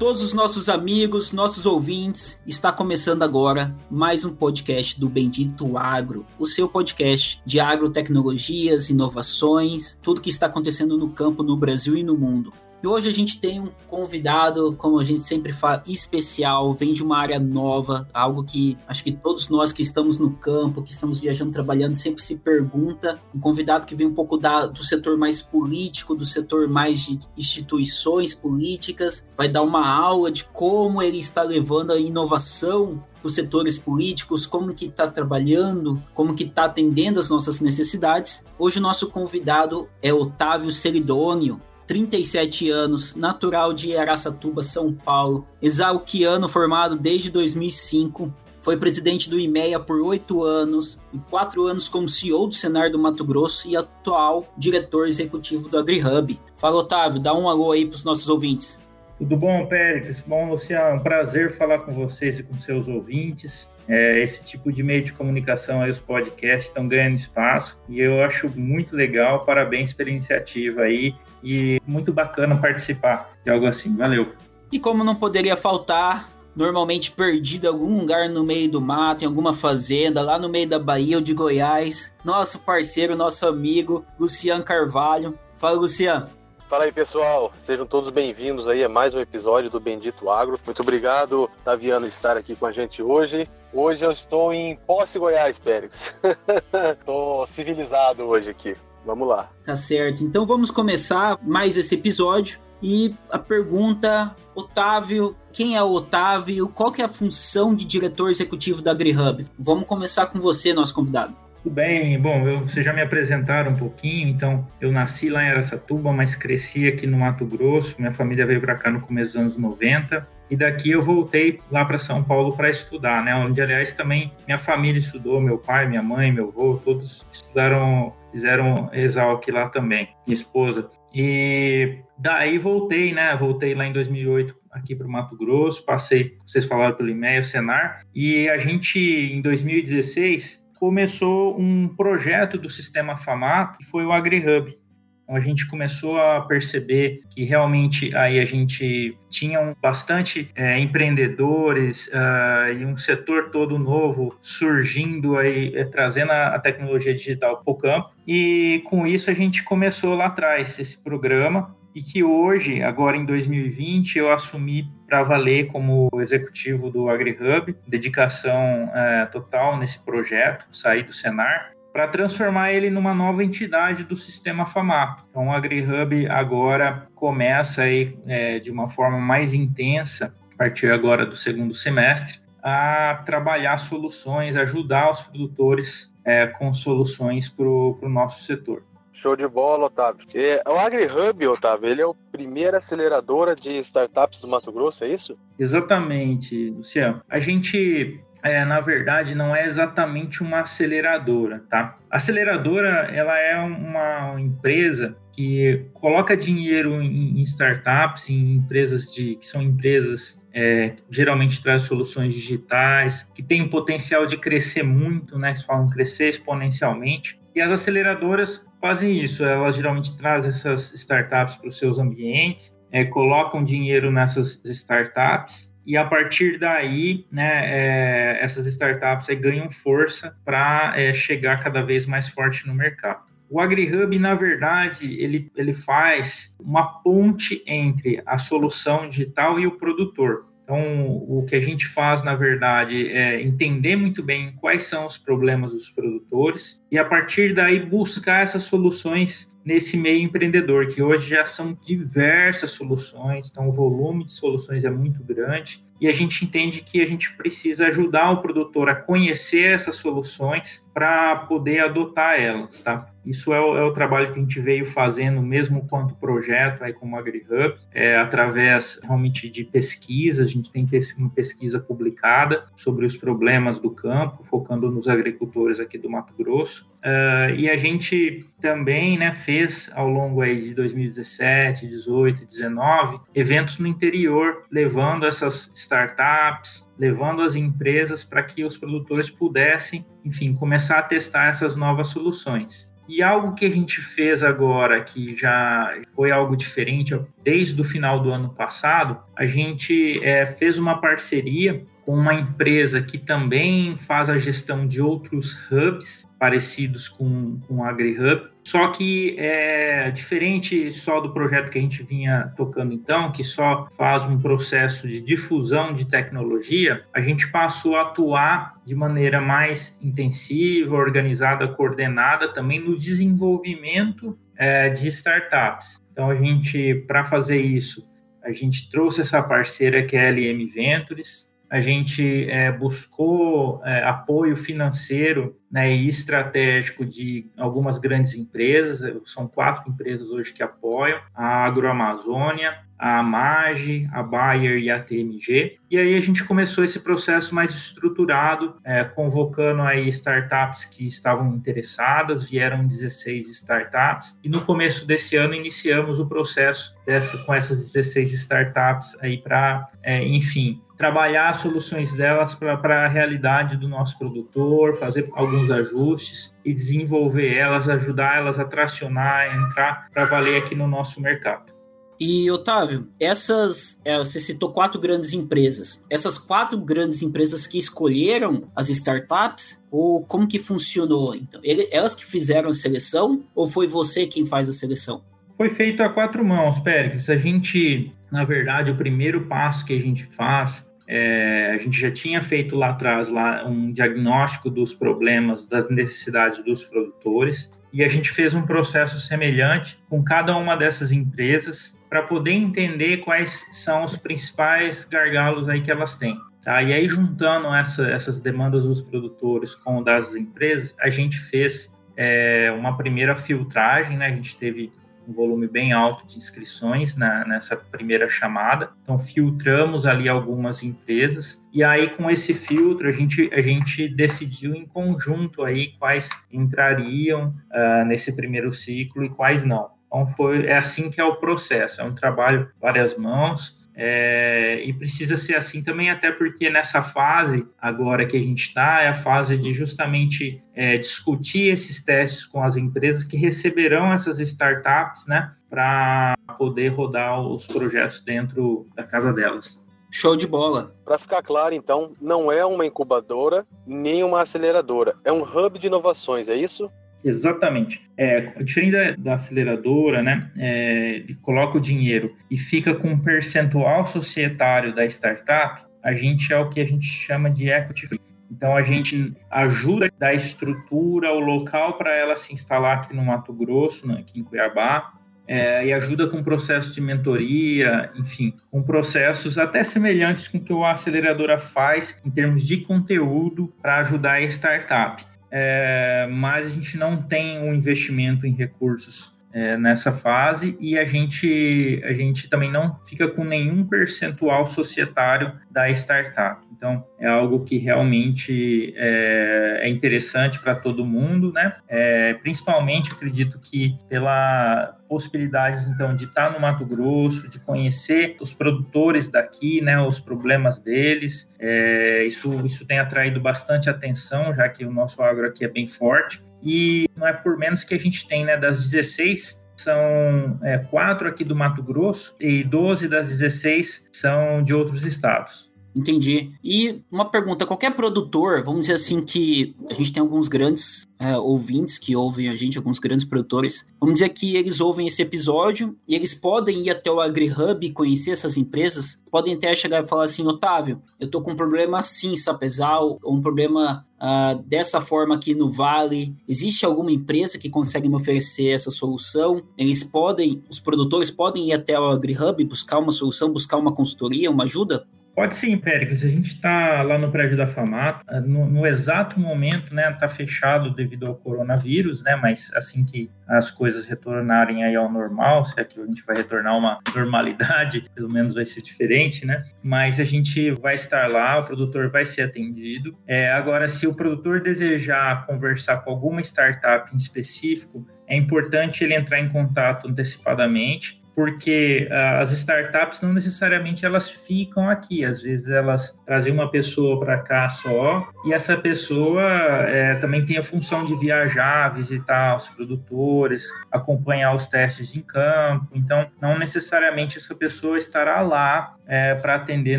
Todos os nossos amigos, nossos ouvintes. Está começando agora mais um podcast do Bendito Agro, o seu podcast de agrotecnologias, inovações, tudo que está acontecendo no campo no Brasil e no mundo. E hoje a gente tem um convidado, como a gente sempre fala, especial, vem de uma área nova, algo que acho que todos nós que estamos no campo, que estamos viajando, trabalhando, sempre se pergunta. Um convidado que vem um pouco da, do setor mais político, do setor mais de instituições políticas, vai dar uma aula de como ele está levando a inovação os setores políticos, como que está trabalhando, como que está atendendo as nossas necessidades. Hoje o nosso convidado é Otávio Seridônio, 37 anos, natural de Araçatuba, São Paulo, exalquiano formado desde 2005, foi presidente do IMEA por oito anos e quatro anos como CEO do Senar do Mato Grosso e atual diretor executivo do AgriHub. Fala, Otávio, dá um alô aí para os nossos ouvintes. Tudo bom, Pérez? Bom, Luciano, é um prazer falar com vocês e com seus ouvintes. É, esse tipo de meio de comunicação aí, os podcasts estão ganhando espaço e eu acho muito legal. Parabéns pela iniciativa aí e muito bacana participar de algo assim. Valeu. E como não poderia faltar, normalmente perdido em algum lugar no meio do mato, em alguma fazenda, lá no meio da Bahia ou de Goiás, nosso parceiro, nosso amigo, Luciano Carvalho. Fala, Luciano. Fala aí, pessoal. Sejam todos bem-vindos aí a mais um episódio do Bendito Agro. Muito obrigado, Taviano, de estar aqui com a gente hoje. Hoje eu estou em Posse, Goiás, Pérez. Estou civilizado hoje aqui. Vamos lá. Tá certo. Então vamos começar mais esse episódio. E a pergunta, Otávio, quem é o Otávio? Qual que é a função de diretor executivo da AgriHub? Vamos começar com você, nosso convidado. Tudo bem, bom, eu, vocês já me apresentaram um pouquinho, então eu nasci lá em Aracatuba, mas cresci aqui no Mato Grosso, minha família veio para cá no começo dos anos 90, e daqui eu voltei lá para São Paulo para estudar, né, onde aliás também minha família estudou, meu pai, minha mãe, meu avô, todos estudaram fizeram Exalc lá também, minha esposa. E daí voltei, né? Voltei lá em 2008 aqui para o Mato Grosso, passei, vocês falaram pelo e-mail, Senar, e a gente em 2016 começou um projeto do sistema FAMATO, que foi o AgriHub. Então a gente começou a perceber que realmente aí a gente tinha bastante é, empreendedores uh, e um setor todo novo surgindo aí, é, trazendo a, a tecnologia digital para o campo. E com isso a gente começou lá atrás esse programa e que hoje, agora em 2020, eu assumi para valer como executivo do AgriHub, dedicação é, total nesse projeto, saí do Senar para transformar ele numa nova entidade do sistema FAMAP. Então, o AgriHub agora começa aí, é, de uma forma mais intensa, a partir agora do segundo semestre, a trabalhar soluções, ajudar os produtores é, com soluções para o nosso setor. Show de bola, Otávio. É, o AgriHub, Otávio, ele é a primeira aceleradora de startups do Mato Grosso, é isso? Exatamente, Luciano. A gente é, na verdade, não é exatamente uma aceleradora, tá? Aceleradora, ela é uma empresa que coloca dinheiro em, startups, em empresas de, que são empresas é, geralmente traz soluções digitais, que tem o potencial de crescer muito, né? Que falam crescer exponencialmente. E as aceleradoras fazem isso, elas geralmente trazem essas startups para os seus ambientes, é, colocam dinheiro nessas startups e a partir daí, né, é, essas startups ganham força para é, chegar cada vez mais forte no mercado. O AgriHub, na verdade, ele, ele faz uma ponte entre a solução digital e o produtor. Então, o que a gente faz, na verdade, é entender muito bem quais são os problemas dos produtores e, a partir daí, buscar essas soluções nesse meio empreendedor, que hoje já são diversas soluções, então o volume de soluções é muito grande e a gente entende que a gente precisa ajudar o produtor a conhecer essas soluções para poder adotar elas, tá? Isso é o, é o, trabalho que a gente veio fazendo, mesmo quanto projeto aí como AgriHub, é, através realmente de pesquisa. A gente tem uma pesquisa publicada sobre os problemas do campo, focando nos agricultores aqui do Mato Grosso. Uh, e a gente também né, fez ao longo aí de 2017, 18, 19 eventos no interior, levando essas startups, levando as empresas para que os produtores pudessem, enfim, começar a testar essas novas soluções. E algo que a gente fez agora, que já foi algo diferente, desde o final do ano passado, a gente é, fez uma parceria com uma empresa que também faz a gestão de outros hubs parecidos com, com o AgriHub, só que é diferente só do projeto que a gente vinha tocando então, que só faz um processo de difusão de tecnologia, a gente passou a atuar de maneira mais intensiva, organizada, coordenada também no desenvolvimento é, de startups. Então a gente, para fazer isso, a gente trouxe essa parceira que é a LM Ventures, a gente é, buscou é, apoio financeiro né, e estratégico de algumas grandes empresas, são quatro empresas hoje que apoiam, a Agroamazônia, a Amage, a Bayer e a TMG. E aí a gente começou esse processo mais estruturado, é, convocando aí startups que estavam interessadas, vieram 16 startups, e no começo desse ano iniciamos o processo dessa, com essas 16 startups aí para, é, enfim, trabalhar soluções delas para a realidade do nosso produtor, fazer alguns ajustes e desenvolver elas, ajudar elas a tracionar, entrar para valer aqui no nosso mercado. E, Otávio, essas. É, você citou quatro grandes empresas. Essas quatro grandes empresas que escolheram as startups, ou como que funcionou? Então, elas que fizeram a seleção, ou foi você quem faz a seleção? Foi feito a quatro mãos, Pérez. A gente, na verdade, o primeiro passo que a gente faz é, a gente já tinha feito lá atrás lá um diagnóstico dos problemas, das necessidades dos produtores, e a gente fez um processo semelhante com cada uma dessas empresas para poder entender quais são os principais gargalos aí que elas têm. Tá? E aí, juntando essa, essas demandas dos produtores com das empresas, a gente fez é, uma primeira filtragem, né? A gente teve um volume bem alto de inscrições na, nessa primeira chamada. Então, filtramos ali algumas empresas e aí, com esse filtro, a gente, a gente decidiu em conjunto aí quais entrariam uh, nesse primeiro ciclo e quais não. Então, foi, é assim que é o processo, é um trabalho várias mãos, é, e precisa ser assim também, até porque nessa fase agora que a gente está, é a fase de justamente é, discutir esses testes com as empresas que receberão essas startups, né, para poder rodar os projetos dentro da casa delas. Show de bola. Para ficar claro, então, não é uma incubadora nem uma aceleradora, é um hub de inovações, é isso? Exatamente. É, diferente da, da aceleradora, né, é, coloca o dinheiro e fica com um percentual societário da startup, a gente é o que a gente chama de equity. Então a gente ajuda a dar estrutura, o local para ela se instalar aqui no Mato Grosso, né, aqui em Cuiabá, é, e ajuda com processos de mentoria, enfim, com processos até semelhantes com o que a aceleradora faz em termos de conteúdo para ajudar a startup é, mas a gente não tem um investimento em recursos é, nessa fase e a gente, a gente também não fica com nenhum percentual societário da startup. Então, é algo que realmente é, é interessante para todo mundo, né? É, principalmente, acredito que pela possibilidade, então, de estar no Mato Grosso, de conhecer os produtores daqui, né? Os problemas deles. É, isso, isso tem atraído bastante atenção, já que o nosso agro aqui é bem forte. E não é por menos que a gente tem, né? Das 16 são é, quatro aqui do Mato Grosso e 12 das 16 são de outros estados. Entendi. E uma pergunta: qualquer produtor, vamos dizer assim, que a gente tem alguns grandes é, ouvintes que ouvem a gente, alguns grandes produtores, vamos dizer que eles ouvem esse episódio e eles podem ir até o AgriHub e conhecer essas empresas, podem até chegar e falar assim: Otávio, eu tô com um problema assim, Sapezal, ou um problema uh, dessa forma aqui no Vale. Existe alguma empresa que consegue me oferecer essa solução? Eles podem, os produtores podem ir até o AgriHub buscar uma solução, buscar uma consultoria, uma ajuda? Pode sim, Péricles. A gente está lá no prédio da FAMATA. No, no, exato momento, né, está fechado devido ao coronavírus, né, mas assim que as coisas retornarem aí ao normal, se é que a gente vai retornar uma normalidade, pelo menos vai ser diferente, né? Mas a gente vai estar lá, o produtor vai ser atendido. É, agora, se o produtor desejar conversar com alguma startup em específico, é importante ele entrar em contato antecipadamente porque uh, as startups não necessariamente elas ficam aqui, às vezes elas trazem uma pessoa para cá só e essa pessoa é, também tem a função de viajar, visitar os produtores, acompanhar os testes em campo, então não necessariamente essa pessoa estará lá é, para atender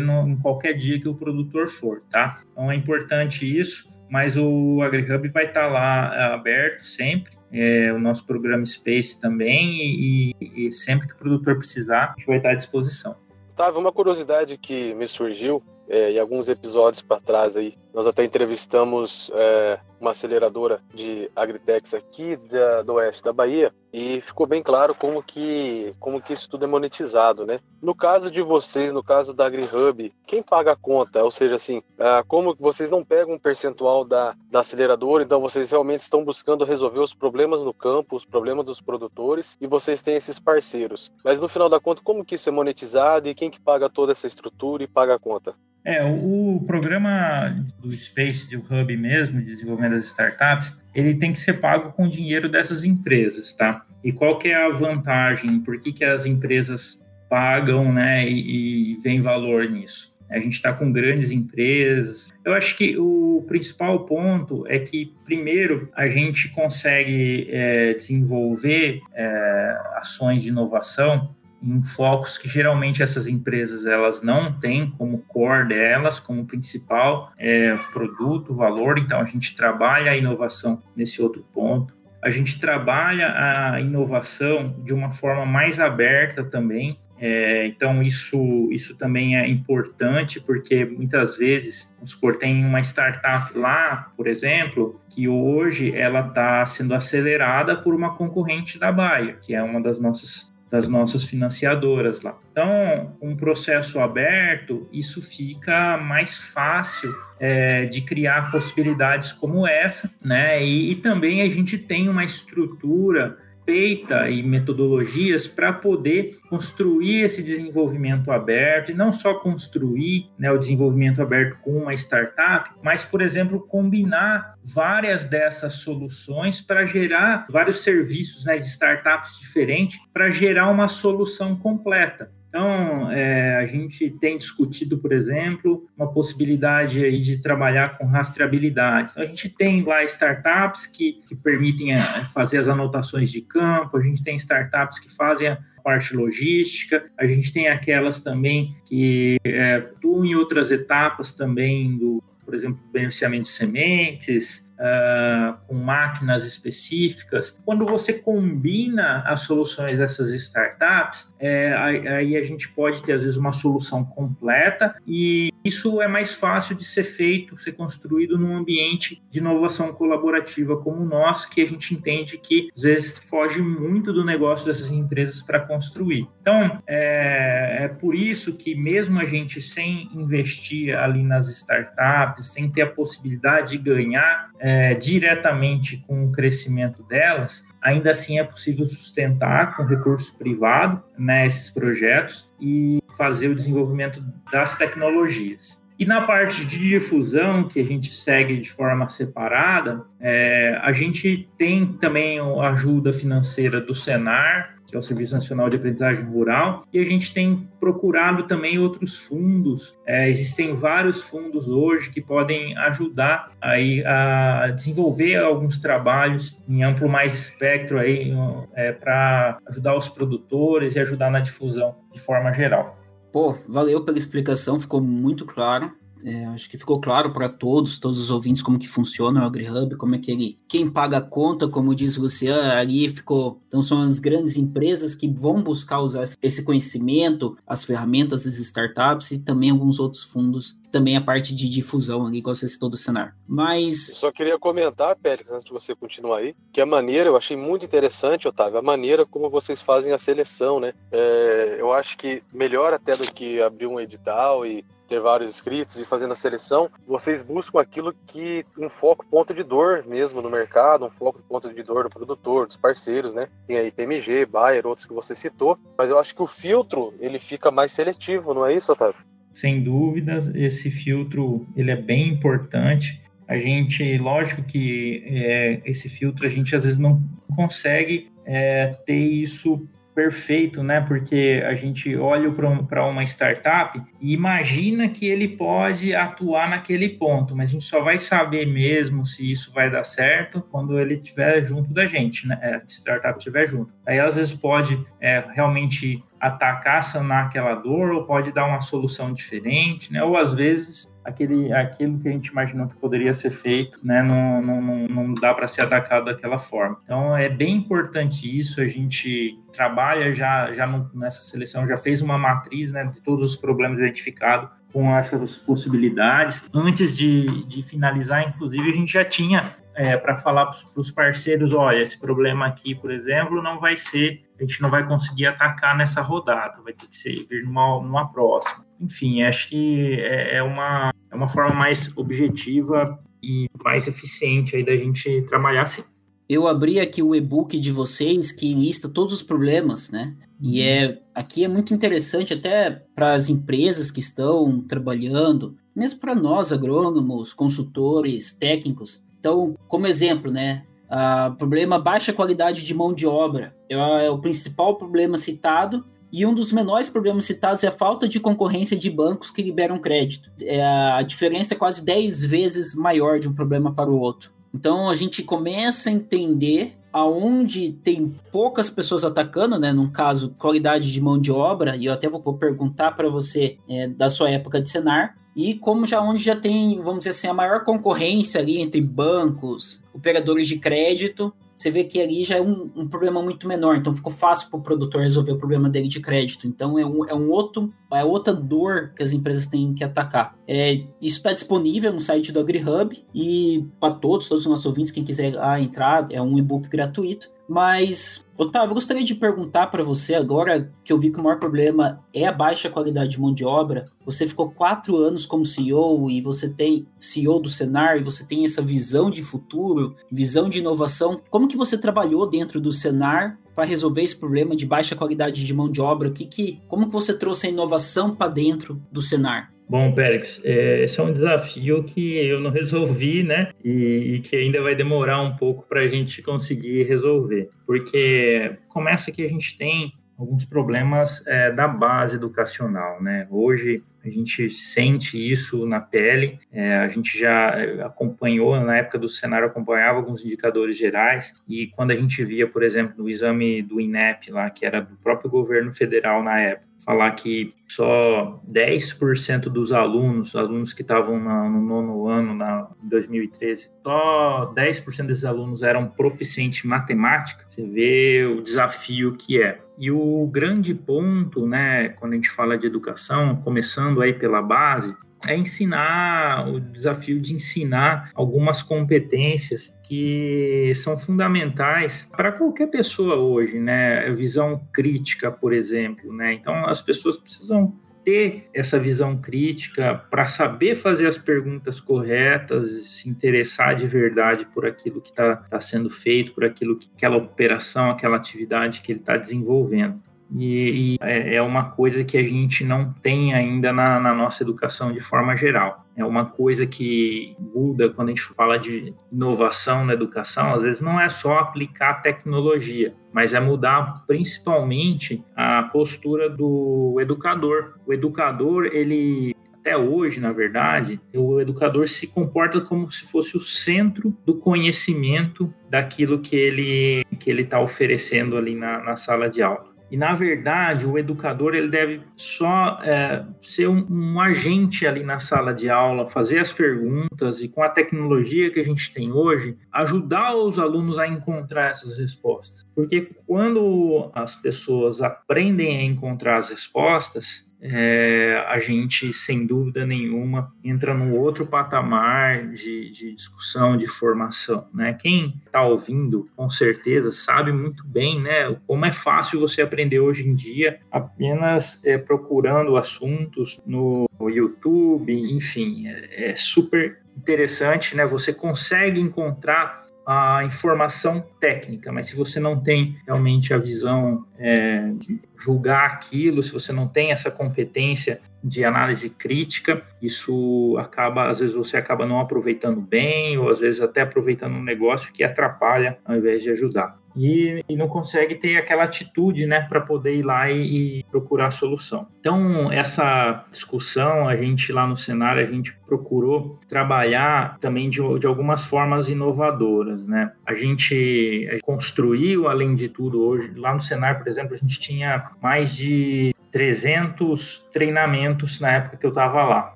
no, em qualquer dia que o produtor for, tá? Então é importante isso mas o AgriHub vai estar lá é, aberto sempre, é, o nosso programa Space também, e, e, sempre que o produtor precisar, a gente vai estar à disposição. Otávio, uma curiosidade que me surgiu é, em alguns episódios para trás aí, nós até entrevistamos é, uma aceleradora de Agritex aqui da, do oeste da Bahia e ficou bem claro como que, como que isso tudo é monetizado, né? No caso de vocês, no caso da AgriHub, quem paga a conta? Ou seja, assim, ah, como vocês não pegam um percentual da, da aceleradora, então vocês realmente estão buscando resolver os problemas no campo, os problemas dos produtores e vocês têm esses parceiros. Mas no final da conta, como que isso é monetizado e quem que paga toda essa estrutura e paga a conta? É, o programa do Space, do Hub mesmo, de desenvolvimento das startups, ele tem que ser pago com dinheiro dessas empresas, tá? E qual que é a vantagem? Por que, que as empresas pagam, né, e, e vem valor nisso? A gente está com grandes empresas. Eu acho que o principal ponto é que, primeiro, a gente consegue é, desenvolver é, ações de inovação em focos que geralmente essas empresas elas não têm como core delas, como principal é, produto, valor. Então a gente trabalha a inovação nesse outro ponto. A gente trabalha a inovação de uma forma mais aberta também. É, então isso, isso também é importante porque muitas vezes, vamos supor, tem uma startup lá, por exemplo, que hoje ela está sendo acelerada por uma concorrente da Baia, que é uma das nossas das nossas financiadoras lá. Então, um processo aberto, isso fica mais fácil é, de criar possibilidades como essa, né? E, e também a gente tem uma estrutura feita e metodologias para poder construir esse desenvolvimento aberto e não só construir né, o desenvolvimento aberto com uma startup, mas, por exemplo, combinar várias dessas soluções para gerar vários serviços né, de startups diferentes para gerar uma solução completa. Então, é, a gente tem discutido, por exemplo, uma possibilidade aí de trabalhar com rastreabilidade. Então, a gente tem lá startups que, que permitem é, fazer as anotações de campo, a gente tem startups que fazem a parte logística, a gente tem aquelas também que é, atuam em outras etapas também do, por exemplo, beneficiamento de sementes, uh, com máquinas específicas. Quando você combina as soluções dessas startups, é, aí a gente pode ter, às vezes, uma solução completa e isso é mais fácil de ser feito, ser construído num ambiente de inovação colaborativa como o nosso, que a gente entende que às vezes foge muito do negócio dessas empresas para construir. Então, é, é, por isso que mesmo a gente sem investir ali nas startups, sem ter a possibilidade de ganhar é, diretamente com o crescimento delas, ainda assim é possível sustentar com recurso privado né, esses projetos e fazer o desenvolvimento das tecnologias. E na parte de difusão, que a gente segue de forma separada, é, a gente tem também a ajuda financeira do Senar, que é o Serviço Nacional de Aprendizagem Rural, e a gente tem procurado também outros fundos. É, existem vários fundos hoje que podem ajudar aí a desenvolver alguns trabalhos em amplo mais espectro aí é, para ajudar os produtores e ajudar na difusão de forma geral. Pô, valeu pela explicação, ficou muito claro. É, acho que ficou claro para todos, todos os ouvintes, como que funciona o AgriHub, como é que ele, quem paga a conta, como diz o Luciano, ali ficou, então são as grandes empresas que vão buscar usar esse conhecimento, as ferramentas das startups e também alguns outros fundos, também a parte de difusão ali, igual você citou do cenário. Mas... Eu só queria comentar, Pérez, antes de você continuar aí, que a maneira, eu achei muito interessante, Otávio, a maneira como vocês fazem a seleção, né? É, eu acho que melhor até do que abrir um edital e ter vários inscritos e fazendo a seleção, vocês buscam aquilo que um foco ponto de dor mesmo no mercado, um foco ponto de dor do produtor, dos parceiros, né? Tem aí TMG, Bayer, outros que você citou, mas eu acho que o filtro ele fica mais seletivo, não é isso, Otávio? Sem dúvidas, esse filtro ele é bem importante. A gente, lógico que é, esse filtro a gente às vezes não consegue é, ter isso perfeito, né? Porque a gente olha para uma startup e imagina que ele pode atuar naquele ponto, mas a gente só vai saber mesmo se isso vai dar certo quando ele estiver junto da gente, né? É, a startup estiver junto. Aí às vezes pode é, realmente atacar, sanar aquela dor, ou pode dar uma solução diferente, né? Ou às vezes aquele, aquilo que a gente imaginou que poderia ser feito, né? Não, não, não dá para ser atacado daquela forma. Então é bem importante isso. A gente trabalha já, já no, nessa seleção, já fez uma matriz, né? De todos os problemas identificados com essas possibilidades. Antes de, de finalizar, inclusive, a gente já tinha é, para falar para os parceiros, olha, esse problema aqui, por exemplo, não vai ser, a gente não vai conseguir atacar nessa rodada, vai ter que ser vir numa, numa próxima. Enfim, acho que é, é uma, é uma forma mais objetiva e mais eficiente aí da gente trabalhar assim. Eu abri aqui o e-book de vocês que lista todos os problemas, né? E uhum. é aqui é muito interessante até para as empresas que estão trabalhando, mesmo para nós agrônomos, consultores, técnicos, então, como exemplo, né? Uh, problema baixa qualidade de mão de obra é, o principal problema citado e um dos menores problemas citados é a falta de concorrência de bancos que liberam crédito. É, a diferença é quase 10 vezes maior de um problema para o outro. Então a gente começa a entender aonde tem poucas pessoas atacando, né? Num caso, qualidade de mão de obra, e eu até vou, vou perguntar para você é, da sua época de Senar, e como já onde já tem, vamos dizer assim, a maior concorrência ali entre bancos, operadores de crédito, você vê que ali já é um, um problema muito menor, então ficou fácil para o produtor resolver o problema dele de crédito. Então é um, é um outro, é outra dor que as empresas têm que atacar. É, isso está disponível no site do AgriHub e para todos, todos os nossos ouvintes, quem quiser ah, entrar, é um e-book gratuito. Mas, Otávio, eu gostaria de perguntar para você agora que eu vi que o maior problema é a baixa qualidade de mão de obra. Você ficou quatro anos como CEO e você tem CEO do Senar e você tem essa visão de futuro, visão de inovação. Como que você trabalhou dentro do Senar para resolver esse problema de baixa qualidade de mão de obra? Que, que, como que você trouxe a inovação para dentro do Senar? Bom, Pérez, é, esse é um desafio que eu não resolvi, né? E, e que ainda vai demorar um pouco para a gente conseguir resolver. Porque começa que a gente tem alguns problemas é, da base educacional, né? Hoje a gente sente isso na pele, é, a gente já acompanhou, na época do cenário, acompanhava alguns indicadores gerais, e quando a gente via, por exemplo, no exame do INEP lá, que era do próprio governo federal na época, falar que só 10% dos alunos, alunos que estavam no nono ano, na, em 2013, só 10% desses alunos eram proficientes em matemática, você vê o desafio que é. E o grande ponto, né, quando a gente fala de educação, começando aí pela base, é ensinar, o desafio de ensinar algumas competências que são fundamentais para qualquer pessoa hoje, né? Visão crítica, por exemplo, né? Então as pessoas precisam ter essa visão crítica para saber fazer as perguntas corretas, se interessar de verdade por aquilo que está tá sendo feito, por aquilo que aquela operação, aquela atividade que ele está desenvolvendo. E, e, é, é uma coisa que a gente não tem ainda na, na, nossa educação de forma geral. É uma coisa que muda quando a gente fala de inovação na educação, às vezes não é só aplicar tecnologia, mas é mudar principalmente a postura do educador. O educador, ele até hoje, na verdade, o educador se comporta como se fosse o centro do conhecimento daquilo que ele que ele está oferecendo ali na, na sala de aula. E na verdade, o educador ele deve só é, ser um, um, agente ali na sala de aula, fazer as perguntas e com a tecnologia que a gente tem hoje, ajudar os alunos a encontrar essas respostas. Porque quando as pessoas aprendem a encontrar as respostas, é, a gente, sem dúvida nenhuma, entra num outro patamar de, de discussão, de formação. Né? Quem está ouvindo, com certeza, sabe muito bem né, como é fácil você aprender hoje em dia apenas é, procurando assuntos no YouTube, enfim, é, é super interessante, né? Você consegue encontrar a informação técnica, mas se você não tem realmente a visão é, de julgar aquilo, se você não tem essa competência de análise crítica, isso acaba, às vezes você acaba não aproveitando bem, ou às vezes até aproveitando um negócio que atrapalha ao invés de ajudar e, e não consegue ter aquela atitude, né, para poder ir lá e, e, procurar solução. Então, essa discussão, a gente lá no cenário, a gente procurou trabalhar também de, de algumas formas inovadoras, né? A gente construiu, além de tudo, hoje, lá no cenário, por exemplo, a gente tinha mais de 300 treinamentos na época que eu estava lá.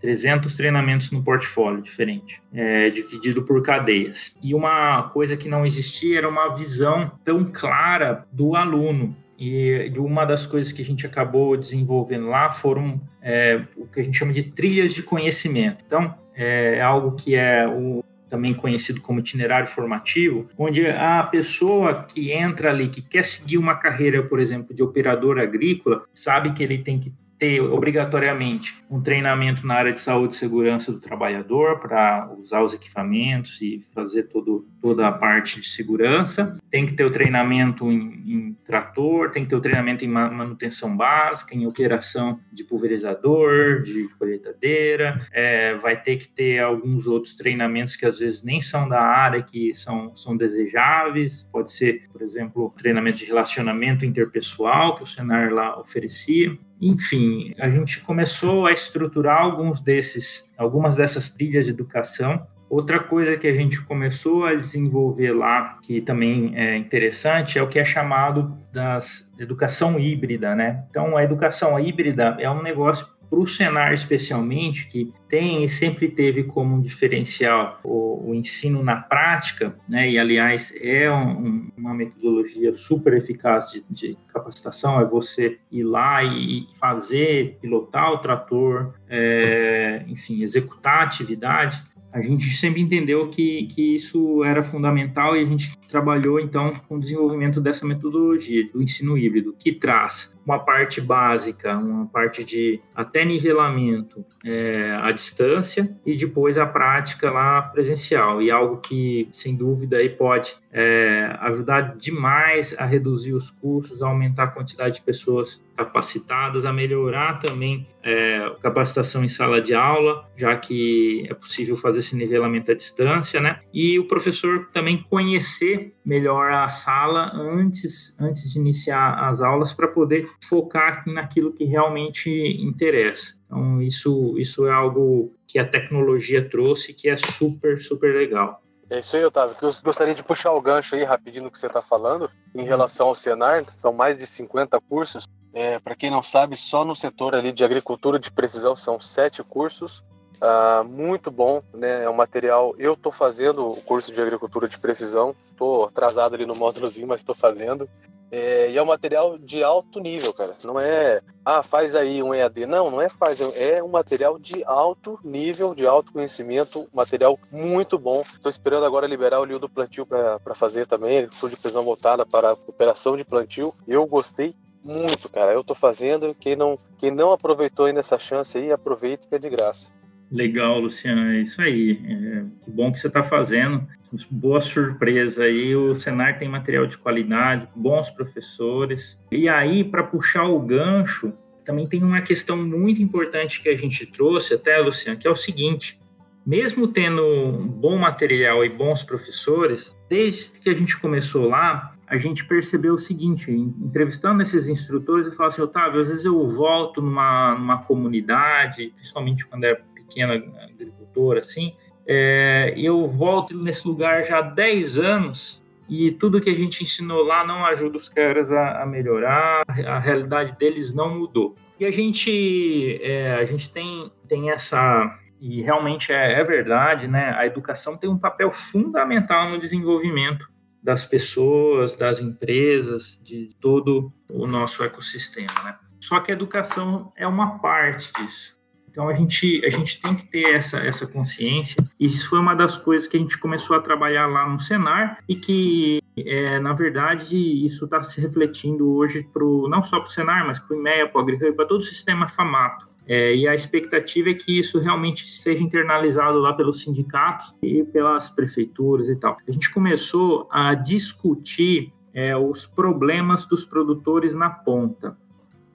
300 treinamentos no portfólio diferente, é, dividido por cadeias. E uma coisa que não existia era uma visão tão clara do aluno. E uma das coisas que a gente acabou desenvolvendo lá foram é, o que a gente chama de trilhas de conhecimento. Então, é algo que é o, também conhecido como itinerário formativo, onde a pessoa que entra ali, que quer seguir uma carreira, por exemplo, de operador agrícola, sabe que ele tem que ter obrigatoriamente um treinamento na área de saúde e segurança do trabalhador para usar os equipamentos e fazer todo, toda a parte de segurança. Tem que ter o treinamento em, em trator, tem que ter o treinamento em manutenção básica, em operação de pulverizador, de colheitadeira. É, vai ter que ter alguns outros treinamentos que às vezes nem são da área, que são, são desejáveis. Pode ser, por exemplo, treinamento de relacionamento interpessoal que o Senar lá oferecia. Enfim, a gente começou a estruturar alguns desses, algumas dessas trilhas de educação. Outra coisa que a gente começou a desenvolver lá, que também é interessante, é o que é chamado das educação híbrida, né? Então, a educação híbrida é um negócio para o Senar, especialmente, que tem e sempre teve como um diferencial o, o ensino na prática, né? e aliás é um, uma metodologia super eficaz de, de, capacitação, é você ir lá e fazer, pilotar o trator, é, enfim, executar a atividade, a gente sempre entendeu que, que isso era fundamental e a gente trabalhou então com o desenvolvimento dessa metodologia do ensino híbrido, que traz uma parte básica, uma parte de até nivelamento é, à distância e depois a prática lá presencial e algo que sem dúvida aí pode é, ajudar demais a reduzir os custos, a aumentar a quantidade de pessoas capacitadas, a melhorar também é, capacitação em sala de aula, já que é possível fazer esse nivelamento à distância, né? E o professor também conhecer melhor a sala antes, antes de iniciar as aulas para poder focar naquilo que realmente interessa. Então, isso, isso é algo que a tecnologia trouxe que é super, super legal. É isso aí, Otávio. Eu gostaria de puxar o gancho aí rapidinho no que você está falando em relação ao Senar. São mais de 50 cursos. É, Para quem não sabe, só no setor ali de agricultura de precisão são sete cursos. Uh, muito bom, né? É um material. Eu estou fazendo o curso de agricultura de precisão. Estou atrasado ali no módulozinho, mas estou fazendo. É, e é um material de alto nível, cara. Não é, ah, faz aí um EAD. Não, não é faz. É um material de alto nível, de alto conhecimento. Material muito bom. Estou esperando agora liberar o livro do plantio para fazer também. Curso de precisão voltada para operação de plantio. Eu gostei muito, cara. Eu estou fazendo. Quem não, quem não aproveitou ainda essa chance aí, aproveite que é de graça. Legal, Luciano, é isso aí. É, que bom que você está fazendo. Boa surpresa aí. O Senar tem material de qualidade, bons professores. E aí, para puxar o gancho, também tem uma questão muito importante que a gente trouxe até, Luciano, que é o seguinte: mesmo tendo bom material e bons professores, desde que a gente começou lá, a gente percebeu o seguinte, entrevistando esses instrutores, eu falo assim, Otávio, às vezes eu volto numa, numa comunidade, principalmente quando é pequeno agricultor, assim, é, eu volto nesse lugar já há 10 anos e tudo que a gente ensinou lá não ajuda os caras a, a melhorar, a realidade deles não mudou. E a gente, é, a gente tem, tem essa, e realmente é, é verdade, né? A educação tem um papel fundamental no desenvolvimento das pessoas, das empresas, de todo o nosso ecossistema, né? Só que a educação é uma parte disso. Então a gente, a gente tem que ter essa, essa consciência. Isso foi uma das coisas que a gente começou a trabalhar lá no Senar e que, é, na verdade, isso está se refletindo hoje pro, não só para o Senar, mas para o IMEA, para o AgriHub, para todo o sistema FAMATO. É, e a expectativa é que isso realmente seja internalizado lá pelos sindicatos e pelas prefeituras e tal. A gente começou a discutir é, os problemas dos produtores na ponta.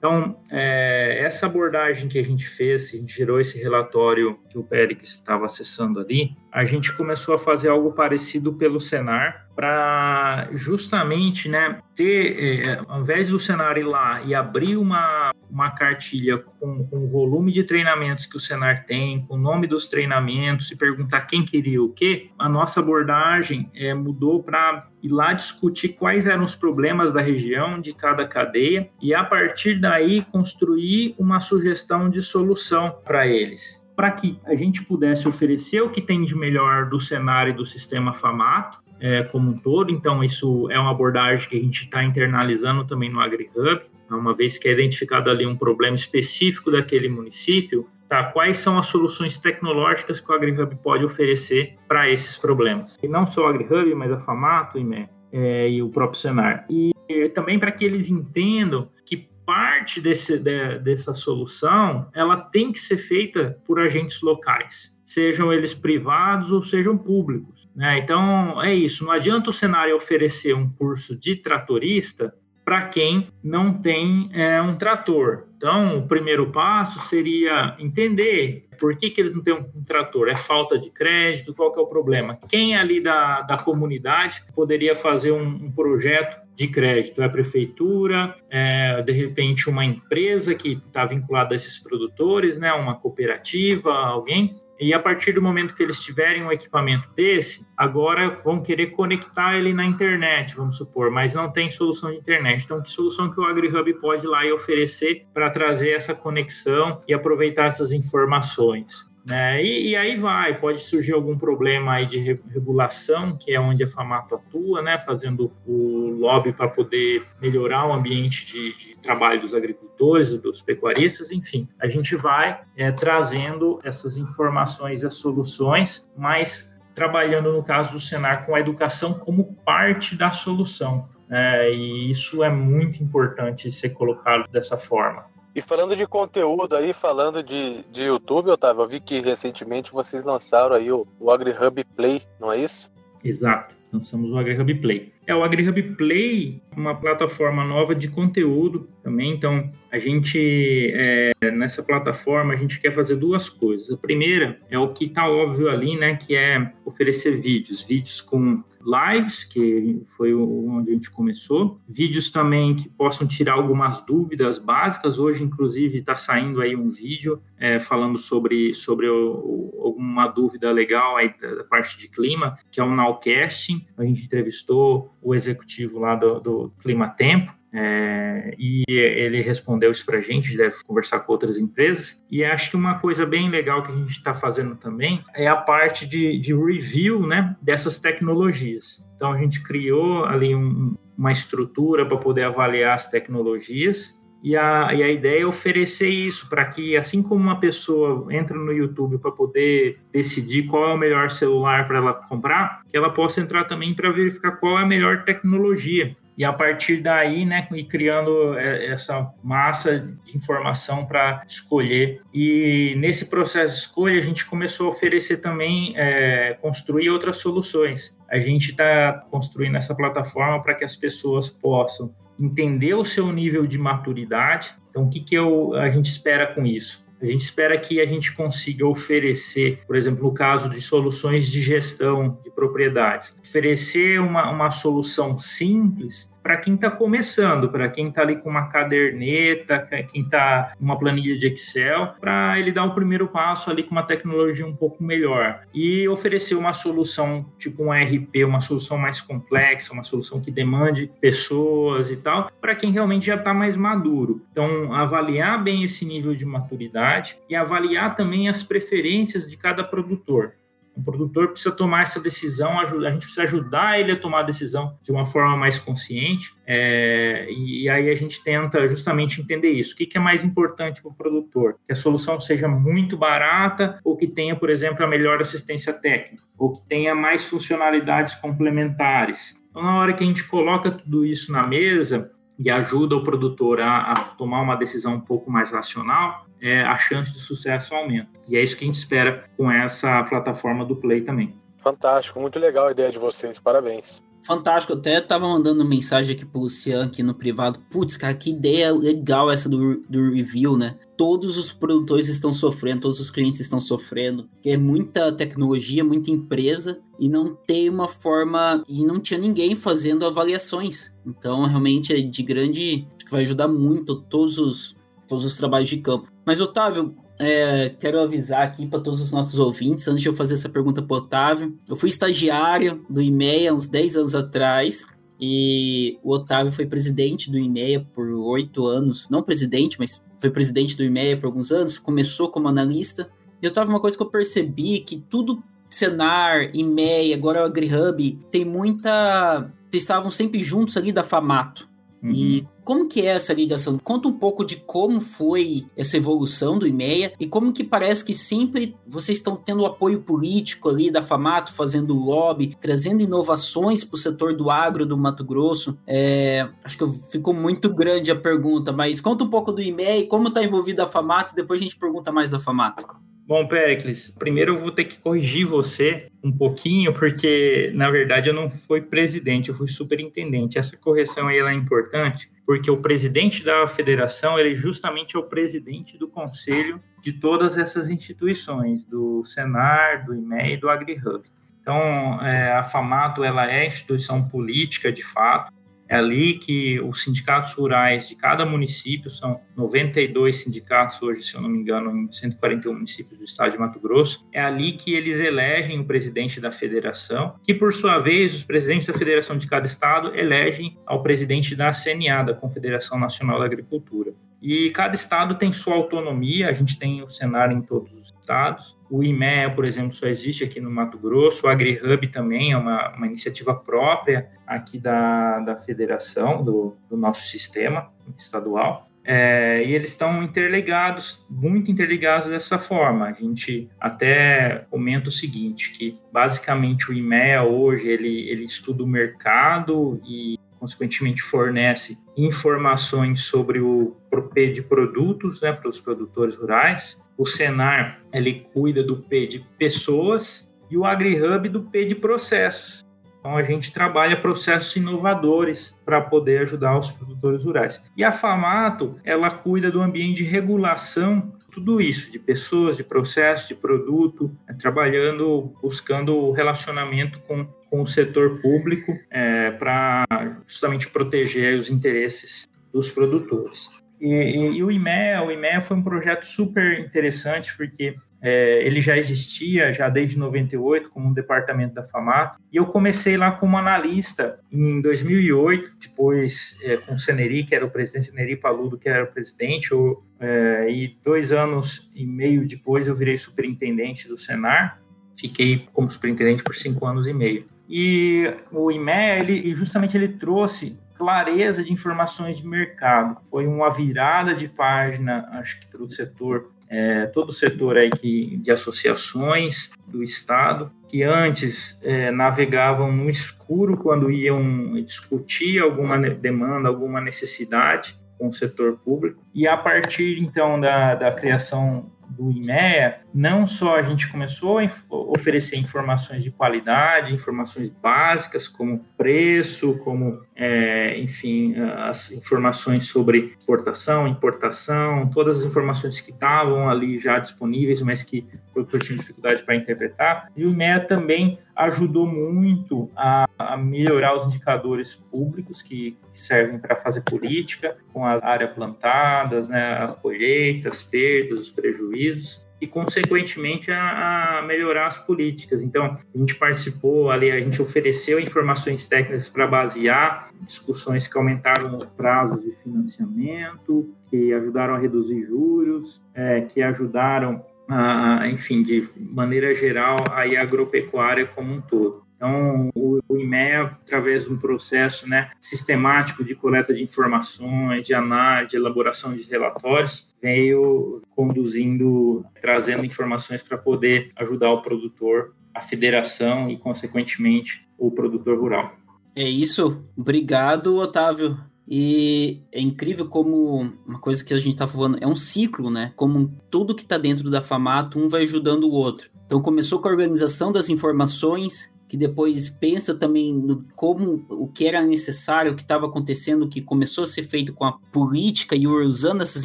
Então, é, essa abordagem que a gente fez, a gente gerou esse relatório que o Pérez estava acessando ali, a gente começou a fazer algo parecido pelo Senar, para justamente né, ter, é, ao invés do Senar ir lá e abrir uma, uma cartilha com, com o volume de treinamentos que o Senar tem, com o nome dos treinamentos e perguntar quem queria o quê, a nossa abordagem é, mudou para ir lá discutir quais eram os problemas da região, de cada cadeia, e a partir daí construir uma sugestão de solução para eles. Para que a gente pudesse oferecer o que tem de melhor do cenário do sistema FAMATO, é, como um todo. Então, isso é uma abordagem que a gente está internalizando também no AgriHub, uma vez que é identificado ali um problema específico daquele município, tá? Quais são as soluções tecnológicas que o AgriHub pode oferecer para esses problemas? E não só o AgriHub, mas a Famato, IME, é, e o próprio Senar. E também para que eles entendam que parte desse, de, dessa solução ela tem que ser feita por agentes locais, sejam eles privados ou sejam públicos. Né? Então é isso. Não adianta o cenário oferecer um curso de tratorista para quem não tem é, um trator. Então, o primeiro passo seria entender por que, que eles não têm um, trator. É falta de crédito? Qual que é o problema? Quem ali da, da comunidade poderia fazer um, um projeto de crédito? É a prefeitura, é, de repente uma empresa que está vinculada a esses produtores, né? uma cooperativa, alguém? E a partir do momento que eles tiverem um equipamento desse, agora vão querer conectar ele na internet, vamos supor, mas não tem solução de internet. Então, que solução que o AgriHub pode ir lá e oferecer para trazer essa conexão e aproveitar essas informações? Né? E, e, aí vai, pode surgir algum problema aí de regulação, que é onde a FAMATO atua, né? fazendo o lobby para poder melhorar o ambiente de, de, trabalho dos agricultores, dos pecuaristas, enfim. A gente vai é, trazendo essas informações e as soluções, mas trabalhando, no caso do Senar, com a educação como parte da solução. É, e isso é muito importante ser colocado dessa forma. E falando de conteúdo aí, falando de, de YouTube, Otávio, eu vi que recentemente vocês lançaram aí o, o AgriHub Play, não é isso? Exato, lançamos o AgriHub Play. É, o AgriHub Play, uma plataforma nova de conteúdo também. Então, a gente, é, nessa plataforma, a gente quer fazer duas coisas. A primeira é o que está óbvio ali, né, que é oferecer vídeos. Vídeos com lives, que foi onde a gente começou. Vídeos também que possam tirar algumas dúvidas básicas. Hoje, inclusive, está saindo aí um vídeo é, falando sobre, sobre alguma dúvida legal aí da, da parte de clima, que é o Nowcasting. A gente entrevistou o executivo lá do, do Clima Tempo, é, e ele respondeu isso para a gente, deve conversar com outras empresas. E acho que uma coisa bem legal que a gente está fazendo também é a parte de, de review né, dessas tecnologias. Então a gente criou ali um, uma estrutura para poder avaliar as tecnologias e a, e a ideia é oferecer isso para que, assim como uma pessoa entra no YouTube para poder decidir qual é o melhor celular para ela comprar, que ela possa entrar também para verificar qual é a melhor tecnologia. E a partir daí, né, ir criando é, essa massa de informação para escolher. E nesse processo de escolha, a gente começou a oferecer também, é, construir outras soluções. A gente está construindo essa plataforma para que as pessoas possam entender o seu nível de maturidade. Então, o que, que eu, a gente espera com isso? A gente espera que a gente consiga oferecer, por exemplo, no caso de soluções de gestão de propriedades, oferecer uma, uma solução simples para quem está começando, para quem está ali com uma caderneta, quem está uma planilha de Excel, para ele dar o primeiro passo ali com uma tecnologia um pouco melhor e oferecer uma solução tipo um ERP, uma solução mais complexa, uma solução que demande pessoas e tal, para quem realmente já está mais maduro. Então, avaliar bem esse nível de maturidade e avaliar também as preferências de cada produtor. O produtor precisa tomar essa decisão, a gente precisa ajudar ele a tomar a decisão de uma forma mais consciente, é, e aí a gente tenta justamente entender isso. O que, que é mais importante para o produtor? Que a solução seja muito barata ou que tenha, por exemplo, a melhor assistência técnica, ou que tenha mais funcionalidades complementares. Então, na hora que a gente coloca tudo isso na mesa, e ajuda o produtor a, a, tomar uma decisão um pouco mais racional, é, a chance de sucesso aumenta. E é isso que a gente espera com essa plataforma do Play também. Fantástico, muito legal a ideia de vocês, parabéns. Fantástico, eu até tava mandando mensagem aqui pro Luciano aqui no privado. Putz, cara, que ideia legal essa do, do review, né? Todos os produtores estão sofrendo, todos os clientes estão sofrendo. É muita tecnologia, muita empresa e não tem uma forma. E não tinha ninguém fazendo avaliações. Então, realmente é de grande. Acho que vai ajudar muito todos os, todos os trabalhos de campo. Mas, Otávio, é, quero avisar aqui para todos os nossos ouvintes, antes de eu fazer essa pergunta para Otávio, eu fui estagiário do IMEA uns 10 anos atrás, e o Otávio foi presidente do IMEA por oito anos, não presidente, mas foi presidente do IMEA por alguns anos, começou como analista, e Otávio, uma coisa que eu percebi, que tudo, Senar, IMEA, agora o AgriHub, tem muita... Estavam sempre juntos ali da FAMATO, Uhum. E como que é essa ligação? Conta um pouco de como foi essa evolução do IMEA e como que parece que sempre vocês estão tendo o apoio político ali da FAMATO, fazendo lobby, trazendo inovações para o setor do agro do Mato Grosso. É, acho que ficou muito grande a pergunta, mas conta um pouco do IMEA e como está envolvida a FAMATO, e depois a gente pergunta mais da FAMATO. Bom, Pericles, primeiro eu vou ter que corrigir você um pouquinho, porque na verdade eu não fui presidente, eu fui superintendente. Essa correção aí é importante, porque o presidente da federação ele justamente é o presidente do conselho de todas essas instituições, do Senar, do IME e do AgriHub. Então, é, a FAMATO ela é instituição política de fato, é ali que os sindicatos rurais de cada município, são 92 sindicatos hoje, se eu não me engano, em 141 municípios do estado de Mato Grosso, é ali que eles elegem o presidente da federação, que por sua vez, os presidentes da federação de cada estado elegem ao presidente da CNA, da Confederação Nacional da Agricultura. E cada estado tem sua autonomia, a gente tem o cenário em todos os estados, o IMEA, por exemplo, só existe aqui no Mato Grosso. O AgriHub também é uma, uma iniciativa própria aqui da, da federação, do, do nosso sistema estadual. É, e eles estão interligados, muito interligados dessa forma. A gente até comenta o seguinte, que basicamente o IMEA hoje, ele, ele estuda o mercado e consequentemente fornece informações sobre o P de produtos né, para os produtores rurais. O Senar ele cuida do P de pessoas e o AgriHub do P de processos. Então a gente trabalha processos inovadores para poder ajudar os produtores rurais. E a Famato ela cuida do ambiente de regulação tudo isso, de pessoas, de processos, de produto, né, trabalhando, buscando o relacionamento com com o setor público é, para justamente proteger os interesses dos produtores. E, e, e, o IMEA, o IMEA foi um projeto super interessante porque é, ele já existia já desde 98 como um departamento da FAMAT e eu comecei lá como analista em 2008, depois é, com o Seneri, que era o presidente, Seneri Paludo, que era o presidente, eu, é, e dois anos e meio depois eu virei superintendente do Senar, fiquei como superintendente por cinco anos e meio. E o IMEA, ele, justamente ele trouxe clareza de informações de mercado. Foi uma virada de página, acho que para o setor, é, todo o setor aí que, de associações do Estado, que antes é, navegavam no escuro quando iam discutir alguma demanda, alguma necessidade com o setor público. E a partir, então, da, da criação do IMEA, não só a gente começou a oferecer informações de qualidade, informações básicas como preço, como, é, enfim, as informações sobre exportação, importação, todas as informações que estavam ali já disponíveis, mas que o produtor tinha dificuldade para interpretar. E o MEA também ajudou muito a, a melhorar os indicadores públicos que, que servem para fazer política, com as áreas plantadas, né, a colheita, as perdas, os prejuízos e, consequentemente, a, a, melhorar as políticas. Então, a gente participou ali, a gente ofereceu informações técnicas para basear discussões que aumentaram o prazo de financiamento, que ajudaram a reduzir juros, é, que ajudaram, a, enfim, de maneira geral, a agropecuária como um todo. Então, o, o IMEA, através de um processo né, sistemático de coleta de informações, de análise, de elaboração de relatórios, veio conduzindo, trazendo informações para poder ajudar o produtor, a federação e, consequentemente, o produtor rural. É isso. Obrigado, Otávio. E é incrível como uma coisa que a gente está falando é um ciclo, né? Como tudo que está dentro da FAMATO, um vai ajudando o outro. Então começou com a organização das informações, que depois pensa também no como o que era necessário, o que estava acontecendo, que começou a ser feito com a política e usando essas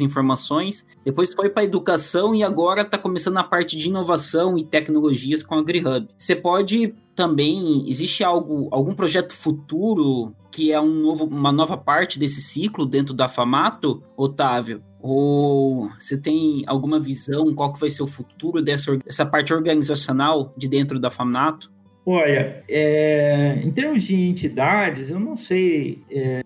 informações. Depois foi para a educação e agora está começando a parte de inovação e tecnologias com a AgriHub. Você pode também existe algo algum projeto futuro que é um novo, uma nova parte desse ciclo dentro da Famato, Otávio? Ou você tem alguma visão qual que vai ser o futuro dessa, dessa parte organizacional de dentro da Famato? Olha, é, em termos de entidades, eu não sei é,